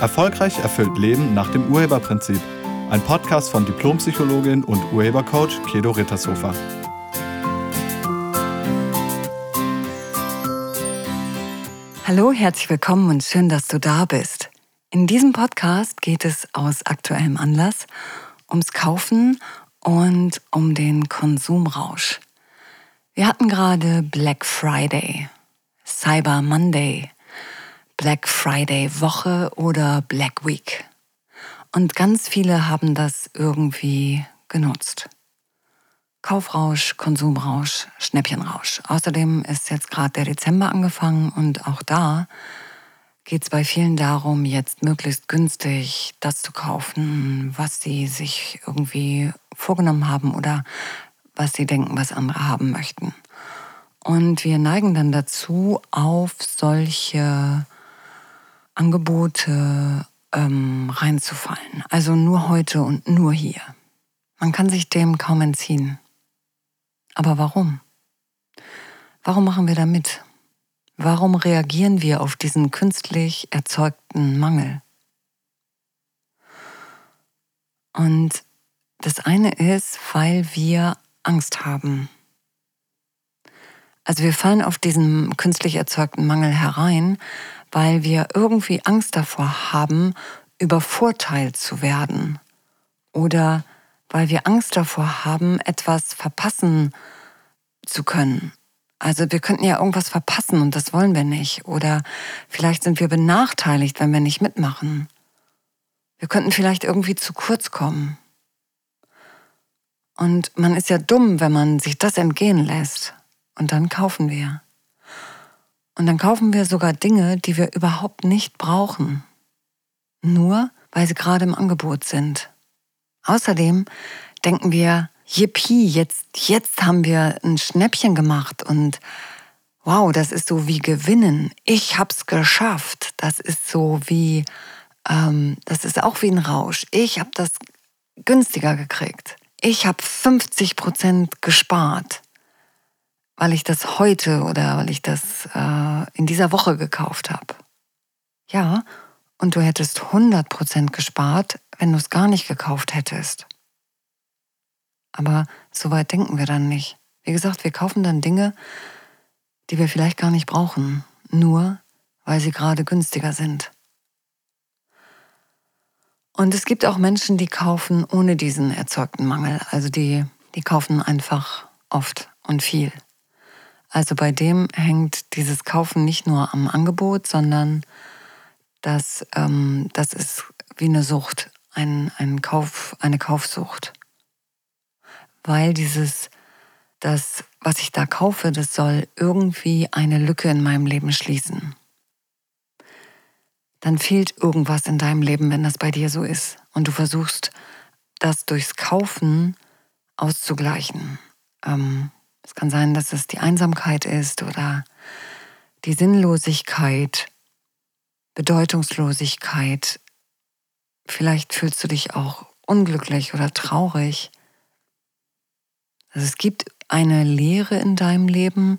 Erfolgreich erfüllt Leben nach dem Urheberprinzip. Ein Podcast von Diplompsychologin und Urhebercoach Kedo Rittershofer. Hallo, herzlich willkommen und schön, dass du da bist. In diesem Podcast geht es aus aktuellem Anlass ums Kaufen und um den Konsumrausch. Wir hatten gerade Black Friday, Cyber Monday, Black Friday Woche oder Black Week. Und ganz viele haben das irgendwie genutzt. Kaufrausch, Konsumrausch, Schnäppchenrausch. Außerdem ist jetzt gerade der Dezember angefangen und auch da geht es bei vielen darum, jetzt möglichst günstig das zu kaufen, was sie sich irgendwie vorgenommen haben oder was sie denken, was andere haben möchten. Und wir neigen dann dazu, auf solche Angebote ähm, reinzufallen. Also nur heute und nur hier. Man kann sich dem kaum entziehen. Aber warum? Warum machen wir da mit? Warum reagieren wir auf diesen künstlich erzeugten Mangel? Und das eine ist, weil wir Angst haben. Also wir fallen auf diesen künstlich erzeugten Mangel herein, weil wir irgendwie Angst davor haben, übervorteilt zu werden oder weil wir Angst davor haben, etwas verpassen zu können. Also wir könnten ja irgendwas verpassen und das wollen wir nicht. Oder vielleicht sind wir benachteiligt, wenn wir nicht mitmachen. Wir könnten vielleicht irgendwie zu kurz kommen. Und man ist ja dumm, wenn man sich das entgehen lässt. Und dann kaufen wir. Und dann kaufen wir sogar Dinge, die wir überhaupt nicht brauchen. Nur weil sie gerade im Angebot sind. Außerdem denken wir, yippie, jetzt, jetzt haben wir ein Schnäppchen gemacht und wow, das ist so wie gewinnen. Ich hab's geschafft. Das ist so wie, ähm, das ist auch wie ein Rausch. Ich habe das günstiger gekriegt. Ich habe 50 Prozent gespart weil ich das heute oder weil ich das äh, in dieser Woche gekauft habe. Ja, und du hättest 100% gespart, wenn du es gar nicht gekauft hättest. Aber so weit denken wir dann nicht. Wie gesagt, wir kaufen dann Dinge, die wir vielleicht gar nicht brauchen, nur weil sie gerade günstiger sind. Und es gibt auch Menschen, die kaufen ohne diesen erzeugten Mangel. Also die, die kaufen einfach oft und viel. Also bei dem hängt dieses Kaufen nicht nur am Angebot, sondern das, ähm, das ist wie eine Sucht, ein, ein Kauf, eine Kaufsucht. Weil dieses, das, was ich da kaufe, das soll irgendwie eine Lücke in meinem Leben schließen. Dann fehlt irgendwas in deinem Leben, wenn das bei dir so ist. Und du versuchst, das durchs Kaufen auszugleichen. Ähm, es kann sein, dass es die Einsamkeit ist oder die Sinnlosigkeit, Bedeutungslosigkeit. Vielleicht fühlst du dich auch unglücklich oder traurig. Also es gibt eine Leere in deinem Leben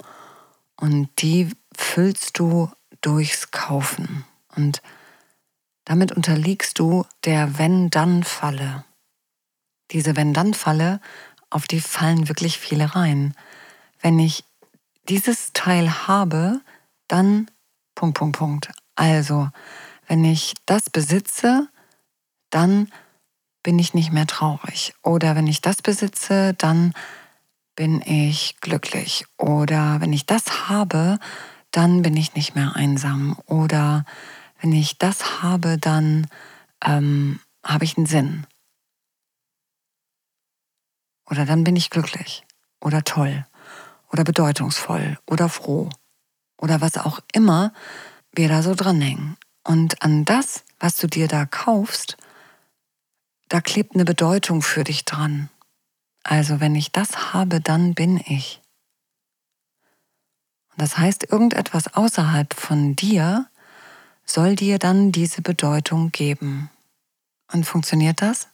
und die füllst du durchs Kaufen. Und damit unterliegst du der Wenn-Dann-Falle. Diese Wenn-Dann-Falle, auf die fallen wirklich viele rein wenn ich dieses Teil habe, dann Punkt, Punkt, Punkt. Also, wenn ich das besitze, dann bin ich nicht mehr traurig. Oder wenn ich das besitze, dann bin ich glücklich. Oder wenn ich das habe, dann bin ich nicht mehr einsam. Oder wenn ich das habe, dann ähm, habe ich einen Sinn. Oder dann bin ich glücklich oder toll oder bedeutungsvoll oder froh oder was auch immer wir da so dranhängen. Und an das, was du dir da kaufst, da klebt eine Bedeutung für dich dran. Also wenn ich das habe, dann bin ich. Und das heißt, irgendetwas außerhalb von dir soll dir dann diese Bedeutung geben. Und funktioniert das?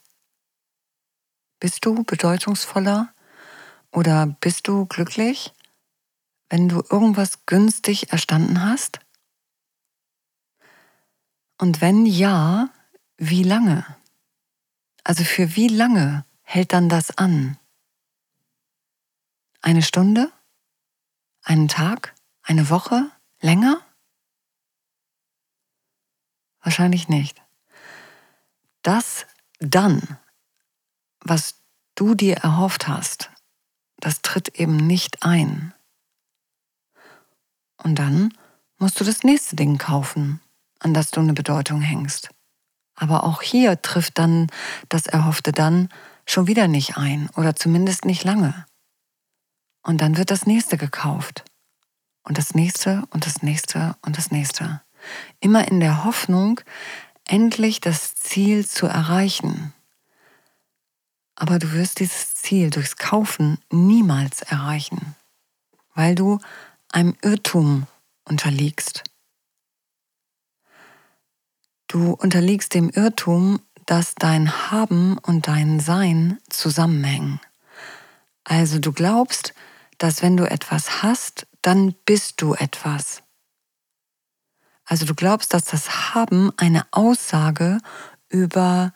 Bist du bedeutungsvoller oder bist du glücklich, wenn du irgendwas günstig erstanden hast? Und wenn ja, wie lange? Also für wie lange hält dann das an? Eine Stunde? Einen Tag? Eine Woche? Länger? Wahrscheinlich nicht. Das dann, was du dir erhofft hast, das tritt eben nicht ein. Und dann musst du das nächste Ding kaufen, an das du eine Bedeutung hängst. Aber auch hier trifft dann das Erhoffte dann schon wieder nicht ein oder zumindest nicht lange. Und dann wird das nächste gekauft. Und das nächste und das nächste und das nächste. Immer in der Hoffnung, endlich das Ziel zu erreichen. Aber du wirst dieses Ziel durchs Kaufen niemals erreichen, weil du einem Irrtum unterliegst. Du unterliegst dem Irrtum, dass dein Haben und dein Sein zusammenhängen. Also du glaubst, dass wenn du etwas hast, dann bist du etwas. Also du glaubst, dass das Haben eine Aussage über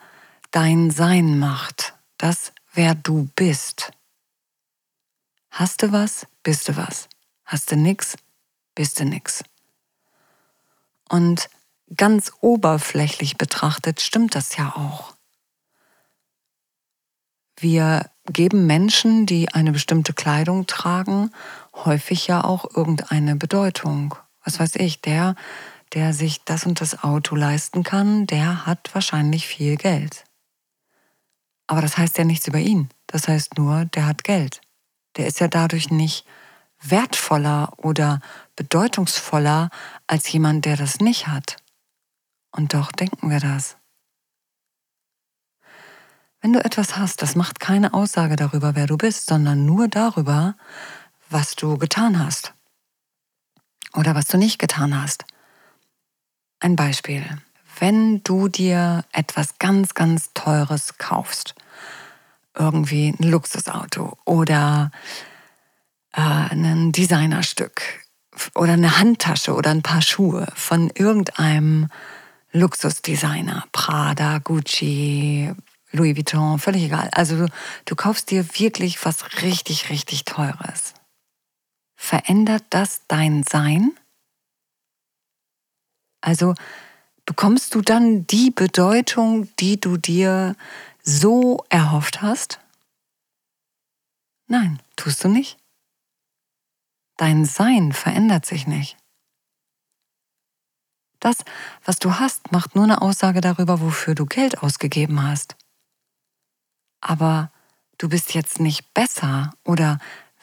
dein Sein macht, das, wer du bist. Hast du was, bist du was. Hast du nix, bist du nix. Und ganz oberflächlich betrachtet stimmt das ja auch. Wir geben Menschen, die eine bestimmte Kleidung tragen, häufig ja auch irgendeine Bedeutung. Was weiß ich, der, der sich das und das Auto leisten kann, der hat wahrscheinlich viel Geld. Aber das heißt ja nichts über ihn. Das heißt nur, der hat Geld. Der ist ja dadurch nicht wertvoller oder bedeutungsvoller als jemand, der das nicht hat. Und doch denken wir das. Wenn du etwas hast, das macht keine Aussage darüber, wer du bist, sondern nur darüber, was du getan hast oder was du nicht getan hast. Ein Beispiel. Wenn du dir etwas ganz, ganz Teures kaufst, irgendwie ein Luxusauto oder äh, ein Designerstück oder eine Handtasche oder ein paar Schuhe von irgendeinem Luxusdesigner, Prada, Gucci, Louis Vuitton, völlig egal. Also du, du kaufst dir wirklich was richtig, richtig Teures. Verändert das dein Sein? Also bekommst du dann die Bedeutung, die du dir so erhofft hast? Nein, tust du nicht. Dein Sein verändert sich nicht. Das, was du hast, macht nur eine Aussage darüber, wofür du Geld ausgegeben hast. Aber du bist jetzt nicht besser oder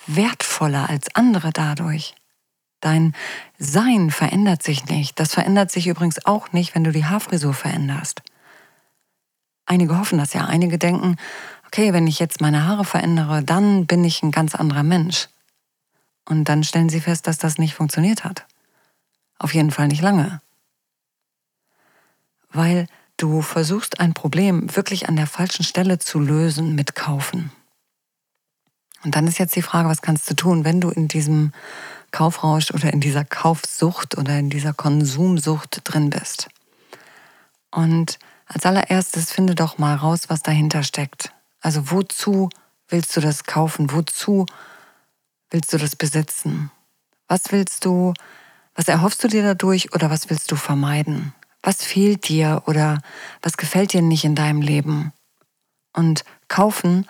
wertvoller als andere dadurch. Dein Sein verändert sich nicht. Das verändert sich übrigens auch nicht, wenn du die Haarfrisur veränderst. Einige hoffen das ja. Einige denken, okay, wenn ich jetzt meine Haare verändere, dann bin ich ein ganz anderer Mensch. Und dann stellen sie fest, dass das nicht funktioniert hat. Auf jeden Fall nicht lange weil du versuchst, ein Problem wirklich an der falschen Stelle zu lösen mit Kaufen. Und dann ist jetzt die Frage, was kannst du tun, wenn du in diesem Kaufrausch oder in dieser Kaufsucht oder in dieser Konsumsucht drin bist. Und als allererstes finde doch mal raus, was dahinter steckt. Also wozu willst du das kaufen? Wozu willst du das besitzen? Was willst du, was erhoffst du dir dadurch oder was willst du vermeiden? Was fehlt dir oder was gefällt dir nicht in deinem Leben? Und kaufen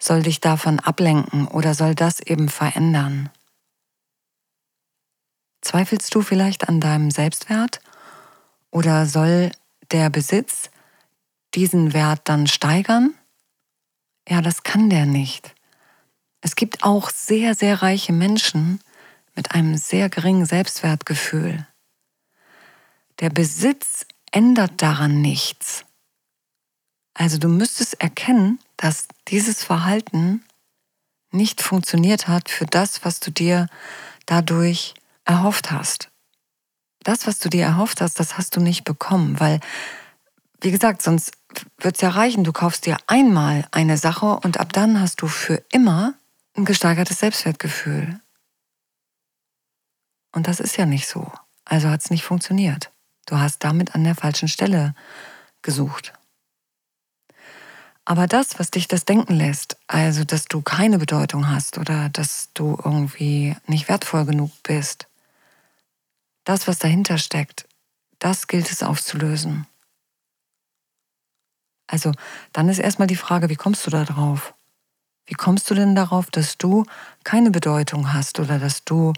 soll dich davon ablenken oder soll das eben verändern? Zweifelst du vielleicht an deinem Selbstwert oder soll der Besitz diesen Wert dann steigern? Ja, das kann der nicht. Es gibt auch sehr, sehr reiche Menschen mit einem sehr geringen Selbstwertgefühl. Der Besitz ändert daran nichts. Also du müsstest erkennen, dass dieses Verhalten nicht funktioniert hat für das, was du dir dadurch erhofft hast. Das, was du dir erhofft hast, das hast du nicht bekommen, weil, wie gesagt, sonst wird es ja reichen, du kaufst dir einmal eine Sache und ab dann hast du für immer ein gesteigertes Selbstwertgefühl. Und das ist ja nicht so. Also hat es nicht funktioniert. Du hast damit an der falschen Stelle gesucht. Aber das, was dich das denken lässt, also dass du keine Bedeutung hast oder dass du irgendwie nicht wertvoll genug bist, das, was dahinter steckt, das gilt es aufzulösen. Also dann ist erstmal die Frage, wie kommst du da drauf? Wie kommst du denn darauf, dass du keine Bedeutung hast oder dass du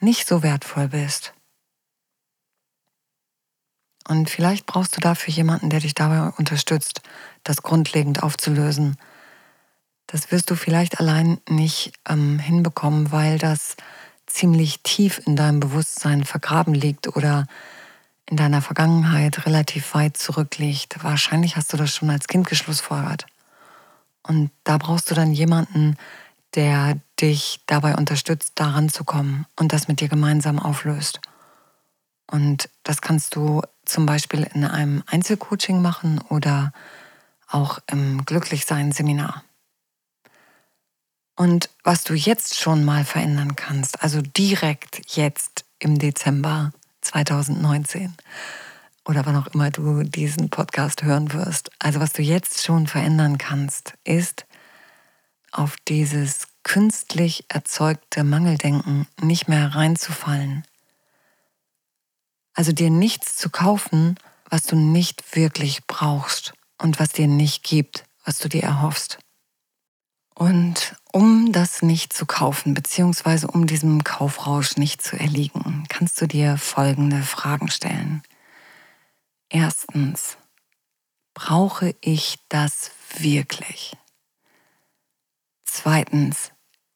nicht so wertvoll bist? Und vielleicht brauchst du dafür jemanden, der dich dabei unterstützt, das grundlegend aufzulösen. Das wirst du vielleicht allein nicht ähm, hinbekommen, weil das ziemlich tief in deinem Bewusstsein vergraben liegt oder in deiner Vergangenheit relativ weit zurückliegt. Wahrscheinlich hast du das schon als Kind geschlussfolgert. Und da brauchst du dann jemanden, der dich dabei unterstützt, daran zu kommen und das mit dir gemeinsam auflöst. Und das kannst du zum Beispiel in einem Einzelcoaching machen oder auch im Glücklichsein-Seminar. Und was du jetzt schon mal verändern kannst, also direkt jetzt im Dezember 2019 oder wann auch immer du diesen Podcast hören wirst, also was du jetzt schon verändern kannst, ist auf dieses künstlich erzeugte Mangeldenken nicht mehr reinzufallen. Also dir nichts zu kaufen, was du nicht wirklich brauchst und was dir nicht gibt, was du dir erhoffst. Und um das nicht zu kaufen, beziehungsweise um diesem Kaufrausch nicht zu erliegen, kannst du dir folgende Fragen stellen. Erstens, brauche ich das wirklich? Zweitens,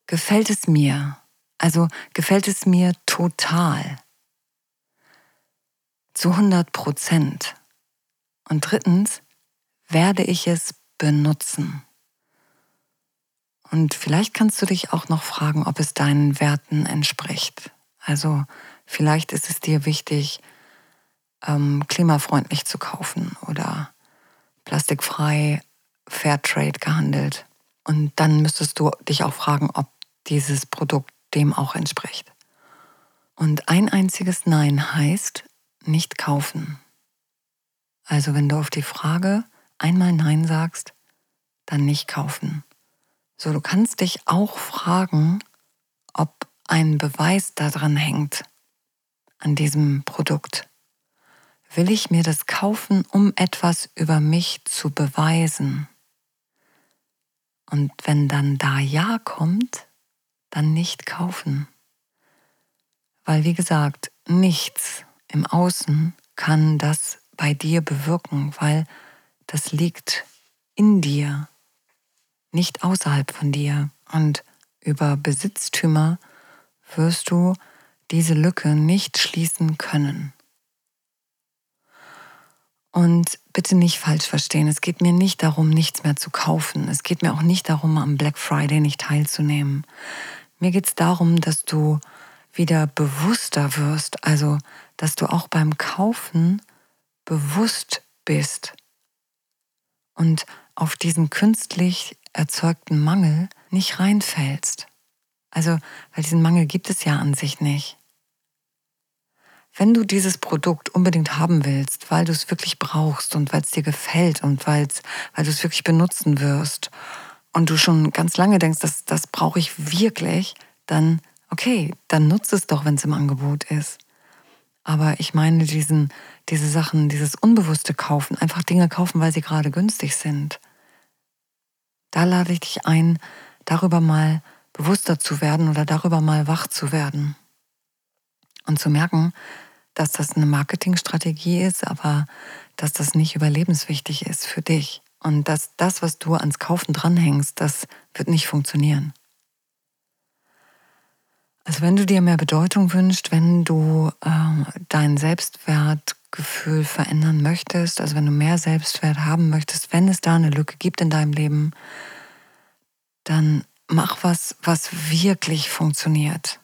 gefällt es mir? Also gefällt es mir total? zu 100 Prozent. Und drittens, werde ich es benutzen? Und vielleicht kannst du dich auch noch fragen, ob es deinen Werten entspricht. Also vielleicht ist es dir wichtig, ähm, klimafreundlich zu kaufen oder plastikfrei, Fairtrade gehandelt. Und dann müsstest du dich auch fragen, ob dieses Produkt dem auch entspricht. Und ein einziges Nein heißt, nicht kaufen. Also wenn du auf die Frage einmal Nein sagst, dann nicht kaufen. So, du kannst dich auch fragen, ob ein Beweis daran hängt, an diesem Produkt. Will ich mir das kaufen, um etwas über mich zu beweisen? Und wenn dann da Ja kommt, dann nicht kaufen. Weil, wie gesagt, nichts im Außen kann das bei dir bewirken, weil das liegt in dir, nicht außerhalb von dir. Und über Besitztümer wirst du diese Lücke nicht schließen können. Und bitte nicht falsch verstehen, es geht mir nicht darum, nichts mehr zu kaufen. Es geht mir auch nicht darum, am Black Friday nicht teilzunehmen. Mir geht es darum, dass du wieder bewusster wirst, also dass du auch beim Kaufen bewusst bist und auf diesen künstlich erzeugten Mangel nicht reinfällst. Also, weil diesen Mangel gibt es ja an sich nicht. Wenn du dieses Produkt unbedingt haben willst, weil du es wirklich brauchst und weil es dir gefällt und weil du es wirklich benutzen wirst und du schon ganz lange denkst, das, das brauche ich wirklich, dann okay, dann nutzt es doch, wenn es im Angebot ist. Aber ich meine diesen, diese Sachen, dieses unbewusste Kaufen, einfach Dinge kaufen, weil sie gerade günstig sind. Da lade ich dich ein, darüber mal bewusster zu werden oder darüber mal wach zu werden. Und zu merken, dass das eine Marketingstrategie ist, aber dass das nicht überlebenswichtig ist für dich. Und dass das, was du ans Kaufen dranhängst, das wird nicht funktionieren. Also wenn du dir mehr Bedeutung wünschst, wenn du äh, dein Selbstwertgefühl verändern möchtest, also wenn du mehr Selbstwert haben möchtest, wenn es da eine Lücke gibt in deinem Leben, dann mach was, was wirklich funktioniert.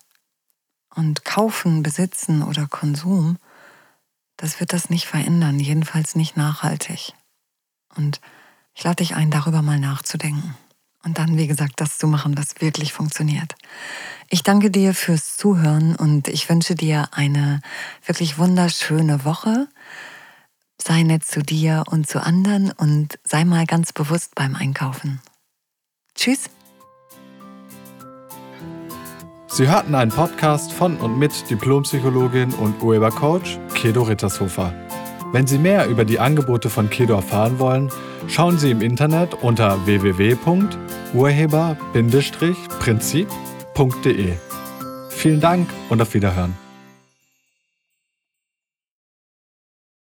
Und kaufen, besitzen oder Konsum, das wird das nicht verändern, jedenfalls nicht nachhaltig. Und ich lade dich ein, darüber mal nachzudenken. Und dann, wie gesagt, das zu machen, was wirklich funktioniert. Ich danke dir fürs Zuhören und ich wünsche dir eine wirklich wunderschöne Woche. sei nett zu dir und zu anderen und sei mal ganz bewusst beim Einkaufen. Tschüss. Sie hörten einen Podcast von und mit Diplompsychologin und Urhebercoach Kedo Rittershofer. Wenn Sie mehr über die Angebote von Kedo erfahren wollen, schauen Sie im Internet unter www.urheber-prinzip.de. Vielen Dank und auf Wiederhören.